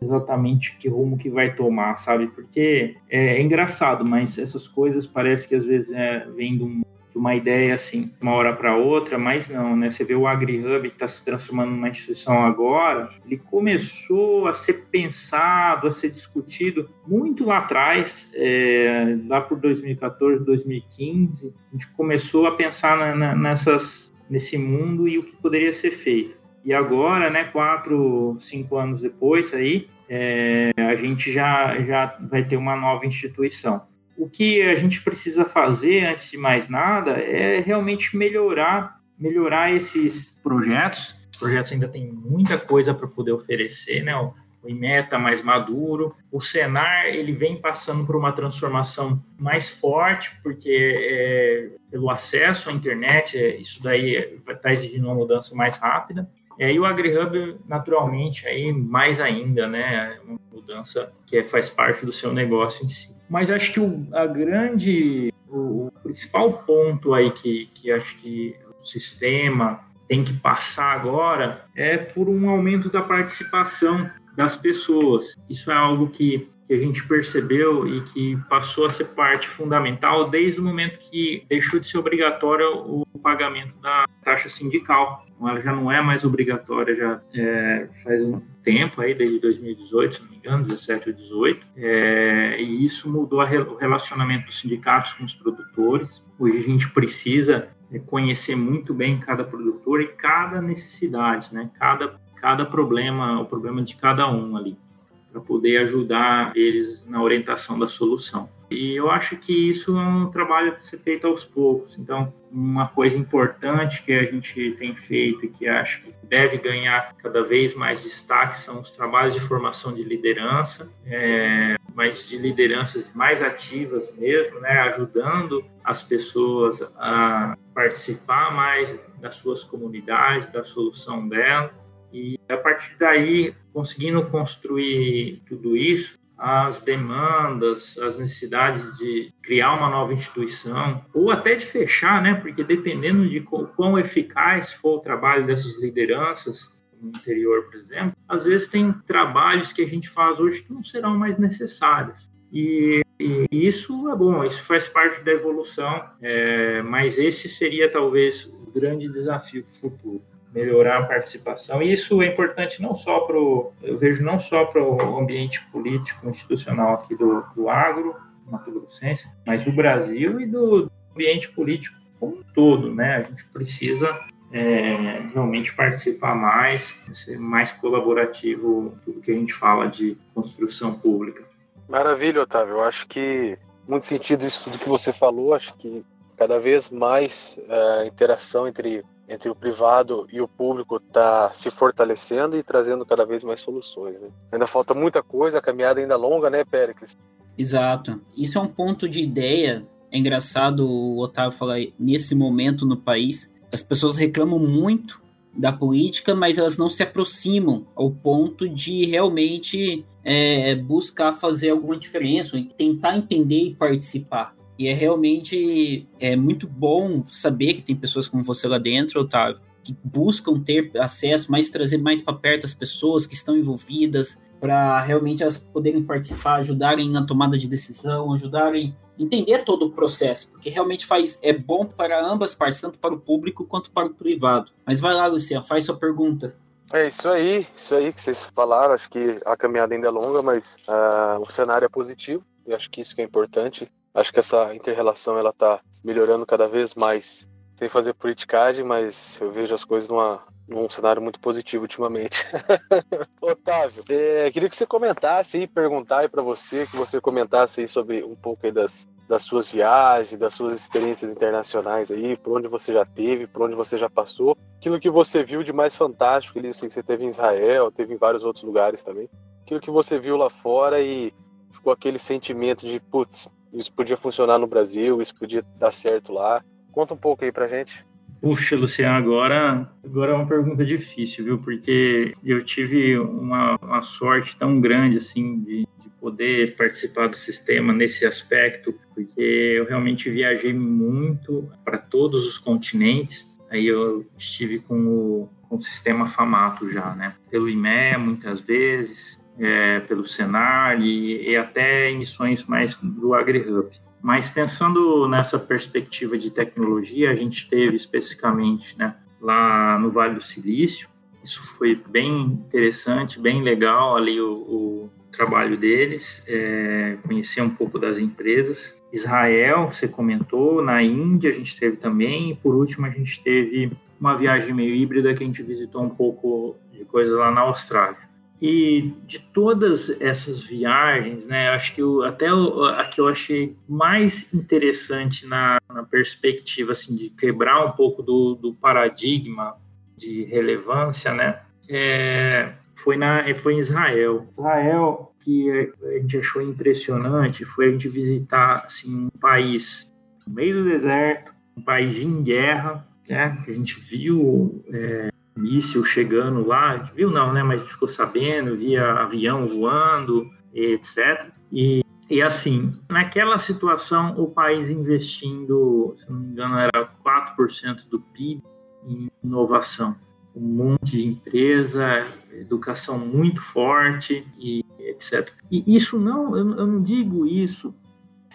exatamente que rumo que vai tomar, sabe? Porque é, é engraçado, mas essas coisas parece que às vezes é, vem de, um, de uma ideia assim, uma hora para outra, mas não, né? Você vê o AgriHub que está se transformando numa instituição agora, ele começou a ser pensado, a ser discutido muito lá atrás, é, lá por 2014, 2015, a gente começou a pensar na, na, nessas nesse mundo e o que poderia ser feito. E agora, né, quatro, cinco anos depois, aí, é, a gente já, já vai ter uma nova instituição. O que a gente precisa fazer, antes de mais nada, é realmente melhorar, melhorar esses projetos. Os projetos ainda têm muita coisa para poder oferecer, né? o IMETA mais maduro. O Senar ele vem passando por uma transformação mais forte, porque é, pelo acesso à internet, é, isso daí vai estar tá exigindo uma mudança mais rápida. É, e o AgriHub, naturalmente, aí mais ainda, né? Uma mudança que é, faz parte do seu negócio em si. Mas acho que o, a grande, o, o principal ponto aí que, que acho que o sistema tem que passar agora é por um aumento da participação das pessoas. Isso é algo que, que a gente percebeu e que passou a ser parte fundamental desde o momento que deixou de ser obrigatório o pagamento da taxa sindical. Ela já não é mais obrigatória, já é, faz um tempo aí, desde 2018, se não me engano, 17 ou 18, é, e isso mudou o relacionamento dos sindicatos com os produtores. Hoje a gente precisa conhecer muito bem cada produtor e cada necessidade, né? Cada cada problema, o problema de cada um ali, para poder ajudar eles na orientação da solução. E eu acho que isso é um trabalho a ser feito aos poucos. Então, uma coisa importante que a gente tem feito e que acho que deve ganhar cada vez mais destaque são os trabalhos de formação de liderança, é, mas de lideranças mais ativas mesmo, né, ajudando as pessoas a participar mais das suas comunidades, da solução delas e a partir daí, conseguindo construir tudo isso, as demandas, as necessidades de criar uma nova instituição, ou até de fechar, né? Porque dependendo de quão eficaz for o trabalho dessas lideranças no interior, por exemplo, às vezes tem trabalhos que a gente faz hoje que não serão mais necessários. E, e isso é bom, isso faz parte da evolução, é, mas esse seria talvez o grande desafio futuro melhorar a participação. E isso é importante não só para o, eu vejo não só para o ambiente político institucional aqui do, do agro, Mato Grossense, mas do Brasil e do ambiente político como um todo, né? A gente precisa é, realmente participar mais, ser mais colaborativo tudo que a gente fala de construção pública. Maravilha, Otávio. Eu acho que muito sentido isso tudo que você falou. Acho que cada vez mais a interação entre entre o privado e o público está se fortalecendo e trazendo cada vez mais soluções. Né? Ainda falta muita coisa, a caminhada ainda é longa, né, Péricles? Exato. Isso é um ponto de ideia. É engraçado o Otávio falar nesse momento no país. As pessoas reclamam muito da política, mas elas não se aproximam ao ponto de realmente é, buscar fazer alguma diferença, tentar entender e participar. E é realmente é muito bom saber que tem pessoas como você lá dentro, Otávio, que buscam ter acesso, mas trazer mais para perto as pessoas que estão envolvidas, para realmente elas poderem participar, ajudarem na tomada de decisão, ajudarem entender todo o processo, porque realmente faz é bom para ambas partes, tanto para o público quanto para o privado. Mas vai lá, Luciano, faz sua pergunta. É isso aí, isso aí que vocês falaram. Acho que a caminhada ainda é longa, mas uh, o cenário é positivo. E acho que isso que é importante. Acho que essa inter-relação ela tá melhorando cada vez mais. Sem fazer politicagem, mas eu vejo as coisas numa, num cenário muito positivo ultimamente. Otávio, é, queria que você comentasse e perguntar para você, que você comentasse aí sobre um pouco aí das, das suas viagens, das suas experiências internacionais aí, por onde você já teve, por onde você já passou, aquilo que você viu de mais fantástico, ali, eu sei que você teve em Israel, teve em vários outros lugares também, aquilo que você viu lá fora e ficou aquele sentimento de, putz, isso podia funcionar no Brasil, isso podia dar certo lá. Conta um pouco aí pra gente. Puxa, Luciano, agora, agora é uma pergunta difícil, viu? Porque eu tive uma, uma sorte tão grande, assim, de, de poder participar do sistema nesse aspecto, porque eu realmente viajei muito para todos os continentes. Aí eu estive com o, com o sistema FAMATO já, né? Pelo IMEA, muitas vezes, é, pelo Senar e, e até emissões mais do AgriHub. Mas pensando nessa perspectiva de tecnologia, a gente teve especificamente né, lá no Vale do Silício, isso foi bem interessante, bem legal ali o, o trabalho deles, é, conhecer um pouco das empresas. Israel, você comentou, na Índia a gente teve também, e por último a gente teve uma viagem meio híbrida que a gente visitou um pouco de coisa lá na Austrália. E de todas essas viagens, né, acho que eu, até o, a que eu achei mais interessante na, na, perspectiva assim, de quebrar um pouco do, do paradigma de relevância, né, é, foi, na, foi em Israel. Israel, que a gente achou impressionante, foi a gente visitar assim, um país no meio do deserto, um país em guerra, né, que a gente viu é, míssil chegando lá, viu não, né? Mas ficou sabendo, via avião voando, etc. E, e assim, naquela situação, o país investindo, se não me engano, era 4% do PIB em inovação. Um monte de empresa, educação muito forte e etc. E isso não, eu, eu não digo isso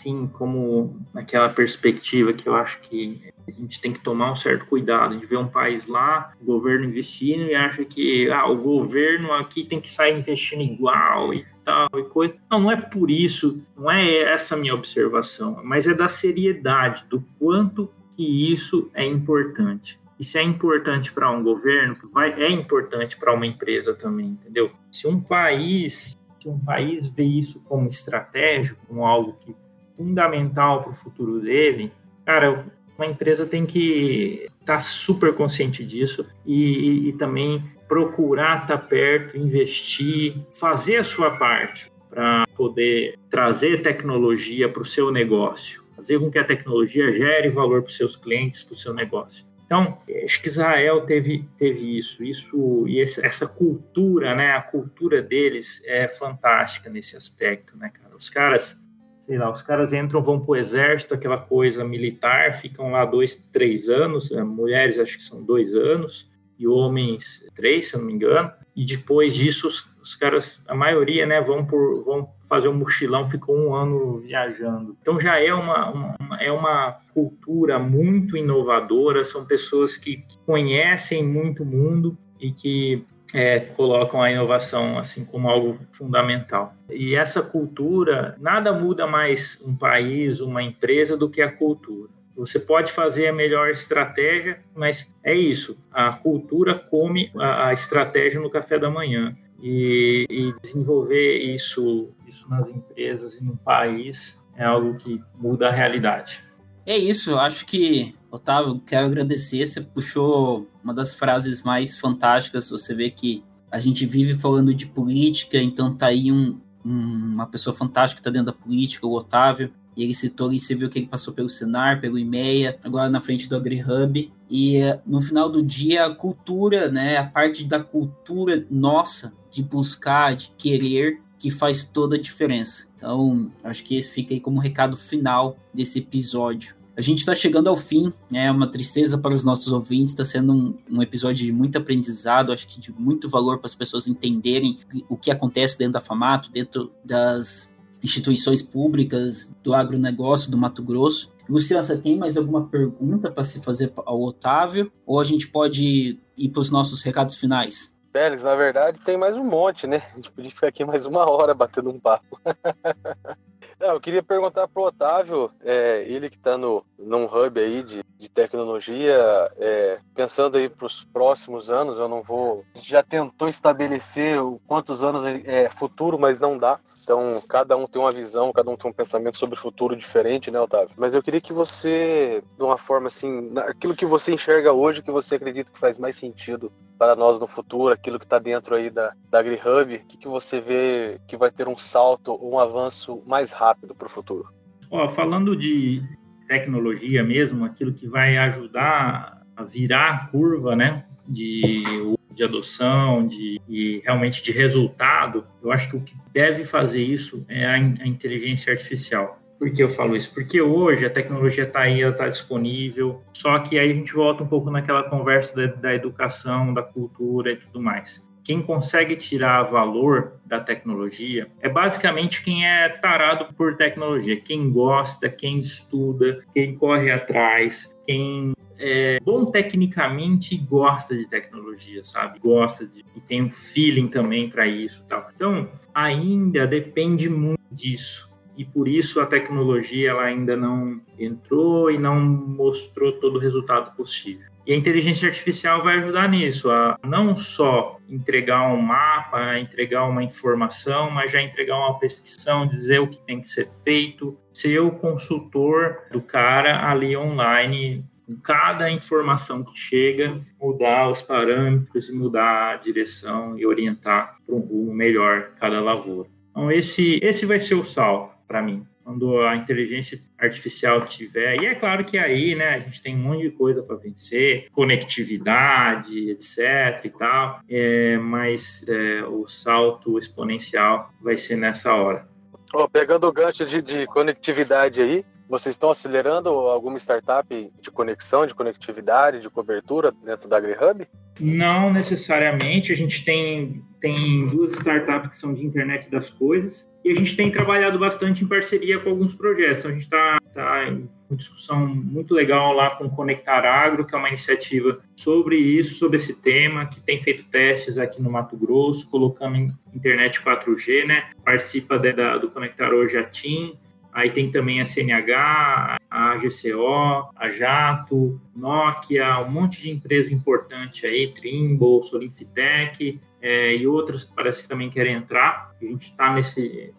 assim como naquela perspectiva que eu acho que a gente tem que tomar um certo cuidado de ver um país lá, o governo investindo e acha que ah, o governo aqui tem que sair investindo igual e tal e coisa. Não, não é por isso, não é essa a minha observação, mas é da seriedade, do quanto que isso é importante. E se é importante para um governo, vai, é importante para uma empresa também, entendeu? Se um país, se um país vê isso como estratégico, como algo que fundamental para o futuro dele, cara, uma empresa tem que estar tá super consciente disso e, e, também procurar estar tá perto, investir, fazer a sua parte para poder trazer tecnologia para o seu negócio, fazer com que a tecnologia gere valor para os seus clientes, para o seu negócio. Então, acho que Israel teve, teve isso, isso e essa cultura, né? A cultura deles é fantástica nesse aspecto, né, cara? Os caras sei lá, os caras entram, vão para o exército, aquela coisa militar, ficam lá dois, três anos, é, mulheres acho que são dois anos, e homens três, se eu não me engano, e depois disso os, os caras, a maioria, né, vão, por, vão fazer um mochilão, ficam um ano viajando. Então já é uma, uma, é uma cultura muito inovadora, são pessoas que conhecem muito o mundo e que é, colocam a inovação assim como algo fundamental. E essa cultura, nada muda mais um país, uma empresa do que a cultura. Você pode fazer a melhor estratégia, mas é isso. A cultura come a, a estratégia no café da manhã. E, e, desenvolver isso, isso nas empresas e no país é algo que muda a realidade. É isso, acho que, Otávio, quero agradecer. Você puxou uma das frases mais fantásticas. Você vê que a gente vive falando de política, então tá aí um, um, uma pessoa fantástica que tá dentro da política, o Otávio. E ele citou ali, você viu que ele passou pelo Senar, pelo IMEA, agora na frente do AgriHub. E no final do dia, a cultura, né, a parte da cultura nossa, de buscar, de querer, que faz toda a diferença. Então, acho que esse fica aí como recado final desse episódio. A gente está chegando ao fim, né? é uma tristeza para os nossos ouvintes, está sendo um, um, episódio de muito aprendizado, acho que de muito valor para as pessoas entenderem o que acontece dentro da FAMATO, dentro das instituições públicas, do agronegócio do Mato Grosso. Luciano, você tem mais alguma pergunta para se fazer ao Otávio? Ou a gente pode ir para os nossos recados finais? Félix, na verdade, tem mais um monte, né? A gente podia ficar aqui mais uma hora batendo um papo. Não, eu queria perguntar pro Otávio, é, ele que está no, num hub aí de, de tecnologia, é, pensando aí para os próximos anos, eu não vou. Já tentou estabelecer quantos anos é, é futuro, mas não dá. Então, cada um tem uma visão, cada um tem um pensamento sobre o futuro diferente, né, Otávio? Mas eu queria que você, de uma forma assim, aquilo que você enxerga hoje, que você acredita que faz mais sentido para nós no futuro, aquilo que está dentro aí da, da AgriHub, o que, que você vê que vai ter um salto, um avanço mais rápido para o futuro? Ó, falando de tecnologia mesmo, aquilo que vai ajudar a virar a curva, né, de, de adoção, de e realmente de resultado, eu acho que o que deve fazer isso é a, a inteligência artificial. Por que eu falo isso? Porque hoje a tecnologia está aí, ela está disponível, só que aí a gente volta um pouco naquela conversa da, da educação, da cultura e tudo mais. Quem consegue tirar valor da tecnologia é basicamente quem é tarado por tecnologia, quem gosta, quem estuda, quem corre atrás, quem é bom tecnicamente e gosta de tecnologia, sabe? Gosta de e tem um feeling também para isso, tal. Então, ainda depende muito disso e por isso a tecnologia ela ainda não entrou e não mostrou todo o resultado possível. E a inteligência artificial vai ajudar nisso, a não só entregar um mapa, entregar uma informação, mas já entregar uma pesquisa, dizer o que tem que ser feito, ser o consultor do cara ali online, com cada informação que chega, mudar os parâmetros, mudar a direção e orientar para um rumo melhor cada lavoura. Então esse, esse vai ser o salto para mim. Quando a inteligência artificial tiver, e é claro que aí, né, a gente tem um monte de coisa para vencer, conectividade, etc e tal, é, mas é, o salto exponencial vai ser nessa hora. Oh, pegando o gancho de, de conectividade aí, vocês estão acelerando alguma startup de conexão, de conectividade, de cobertura dentro da AgriHub? Não necessariamente. A gente tem, tem duas startups que são de internet das coisas e a gente tem trabalhado bastante em parceria com alguns projetos. Então, a gente está tá em discussão muito legal lá com Conectar Agro, que é uma iniciativa sobre isso, sobre esse tema, que tem feito testes aqui no Mato Grosso, colocando internet 4G, né? Participa de, da, do Conectar hoje a TIM, Aí tem também a CNH, a GCO, a Jato, Nokia, um monte de empresa importante aí, Trimble, Solinfitec é, e outras parece que também querem entrar. A gente está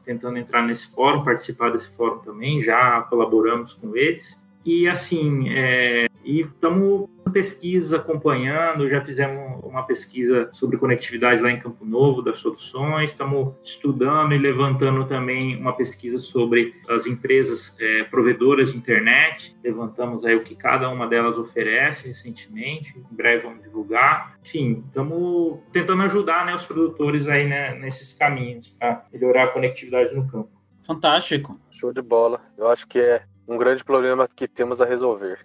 tentando entrar nesse fórum, participar desse fórum também, já colaboramos com eles. E assim, é, e estamos pesquisa acompanhando, já fizemos uma pesquisa sobre conectividade lá em Campo Novo, das soluções, estamos estudando e levantando também uma pesquisa sobre as empresas é, provedoras de internet, levantamos aí o que cada uma delas oferece recentemente, em breve vamos divulgar. Enfim, estamos tentando ajudar né, os produtores aí né, nesses caminhos para melhorar a conectividade no campo. Fantástico. Show de bola. Eu acho que é um grande problema que temos a resolver.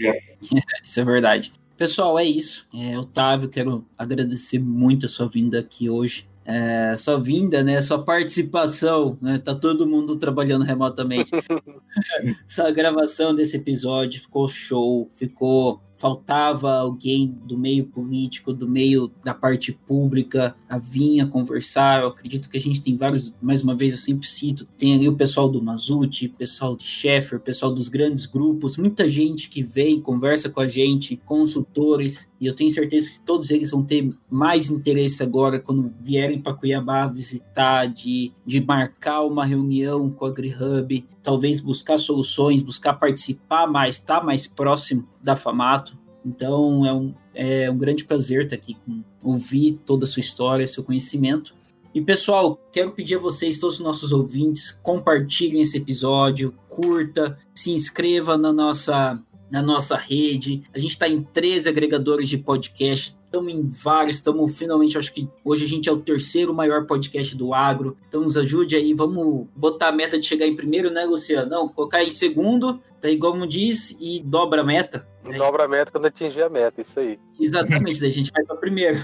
É. isso é verdade. Pessoal, é isso. É, Otávio, quero agradecer muito a sua vinda aqui hoje. É, sua vinda, né? Sua participação, né? Tá todo mundo trabalhando remotamente. Essa gravação desse episódio ficou show, ficou faltava alguém do meio político, do meio da parte pública, a vinha conversar. Eu acredito que a gente tem vários, mais uma vez eu sempre cito, tem ali o pessoal do Mazuti, pessoal de Sheffer, pessoal dos grandes grupos, muita gente que vem, conversa com a gente, consultores, e eu tenho certeza que todos eles vão ter mais interesse agora quando vierem para Cuiabá visitar, de, de marcar uma reunião com a AgriHub, talvez buscar soluções, buscar participar mais, estar tá mais próximo da Famato. Então é um, é um grande prazer estar aqui, ouvir toda a sua história, seu conhecimento. E pessoal, quero pedir a vocês, todos os nossos ouvintes, compartilhem esse episódio, curta, se inscreva na nossa na nossa rede. A gente está em 13 agregadores de podcast, estamos em vários, estamos finalmente, acho que hoje a gente é o terceiro maior podcast do agro. Então nos ajude aí, vamos botar a meta de chegar em primeiro, né, Luciano? Não, colocar em segundo, daí como diz, e dobra a meta. Dobra a meta quando atingir a meta, isso aí. Exatamente, daí a gente vai para primeiro.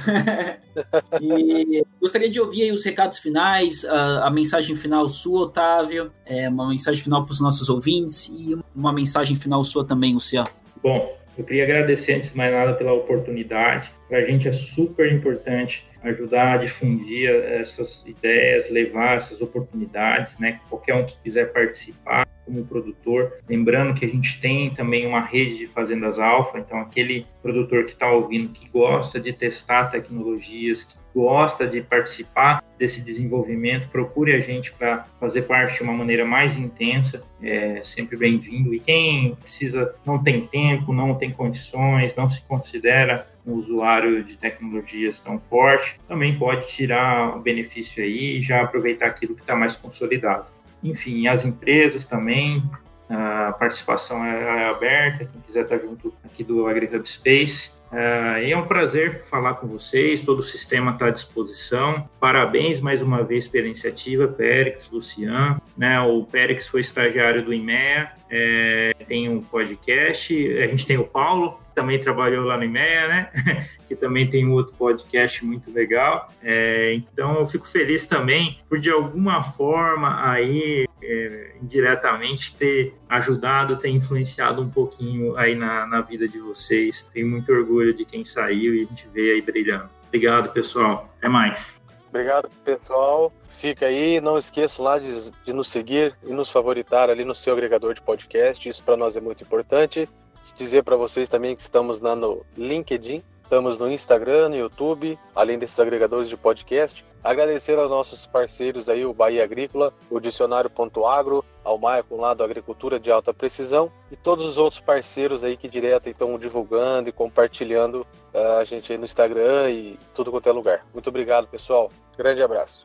e gostaria de ouvir aí os recados finais, a, a mensagem final sua, Otávio, é, uma mensagem final para os nossos ouvintes e uma mensagem final sua também, Luciano. Bom, eu queria agradecer antes de mais nada pela oportunidade. Para a gente é super importante ajudar a difundir essas ideias, levar essas oportunidades, né? Qualquer um que quiser participar como produtor. Lembrando que a gente tem também uma rede de fazendas alfa, então aquele produtor que está ouvindo, que gosta de testar tecnologias, que gosta de participar desse desenvolvimento, procure a gente para fazer parte de uma maneira mais intensa, é sempre bem-vindo. E quem precisa, não tem tempo, não tem condições, não se considera um usuário de tecnologias tão forte, também pode tirar o benefício aí e já aproveitar aquilo que está mais consolidado. Enfim, as empresas também, a participação é, é aberta, quem quiser estar junto aqui do AgriHub Space. É, é um prazer falar com vocês, todo o sistema está à disposição. Parabéns mais uma vez pela iniciativa, Périx, Luciano. Né, o Périx foi estagiário do IMEA, é, tem um podcast, a gente tem o Paulo, também trabalhou lá no IMEA, né? que também tem um outro podcast muito legal. É, então eu fico feliz também por de alguma forma aí é, indiretamente ter ajudado, ter influenciado um pouquinho aí na, na vida de vocês. Tenho muito orgulho de quem saiu e a gente vê aí brilhando. Obrigado, pessoal. Até mais. Obrigado, pessoal. Fica aí, não esqueça lá de, de nos seguir e nos favoritar ali no seu agregador de podcast. Isso para nós é muito importante. Dizer para vocês também que estamos lá no LinkedIn, Estamos no Instagram, no YouTube, além desses agregadores de podcast. Agradecer aos nossos parceiros aí, o Bahia Agrícola, o Dicionário.agro, ao Maicon lá do Agricultura de Alta Precisão e todos os outros parceiros aí que direto estão divulgando e compartilhando uh, a gente aí no Instagram e tudo quanto é lugar. Muito obrigado, pessoal. Grande abraço.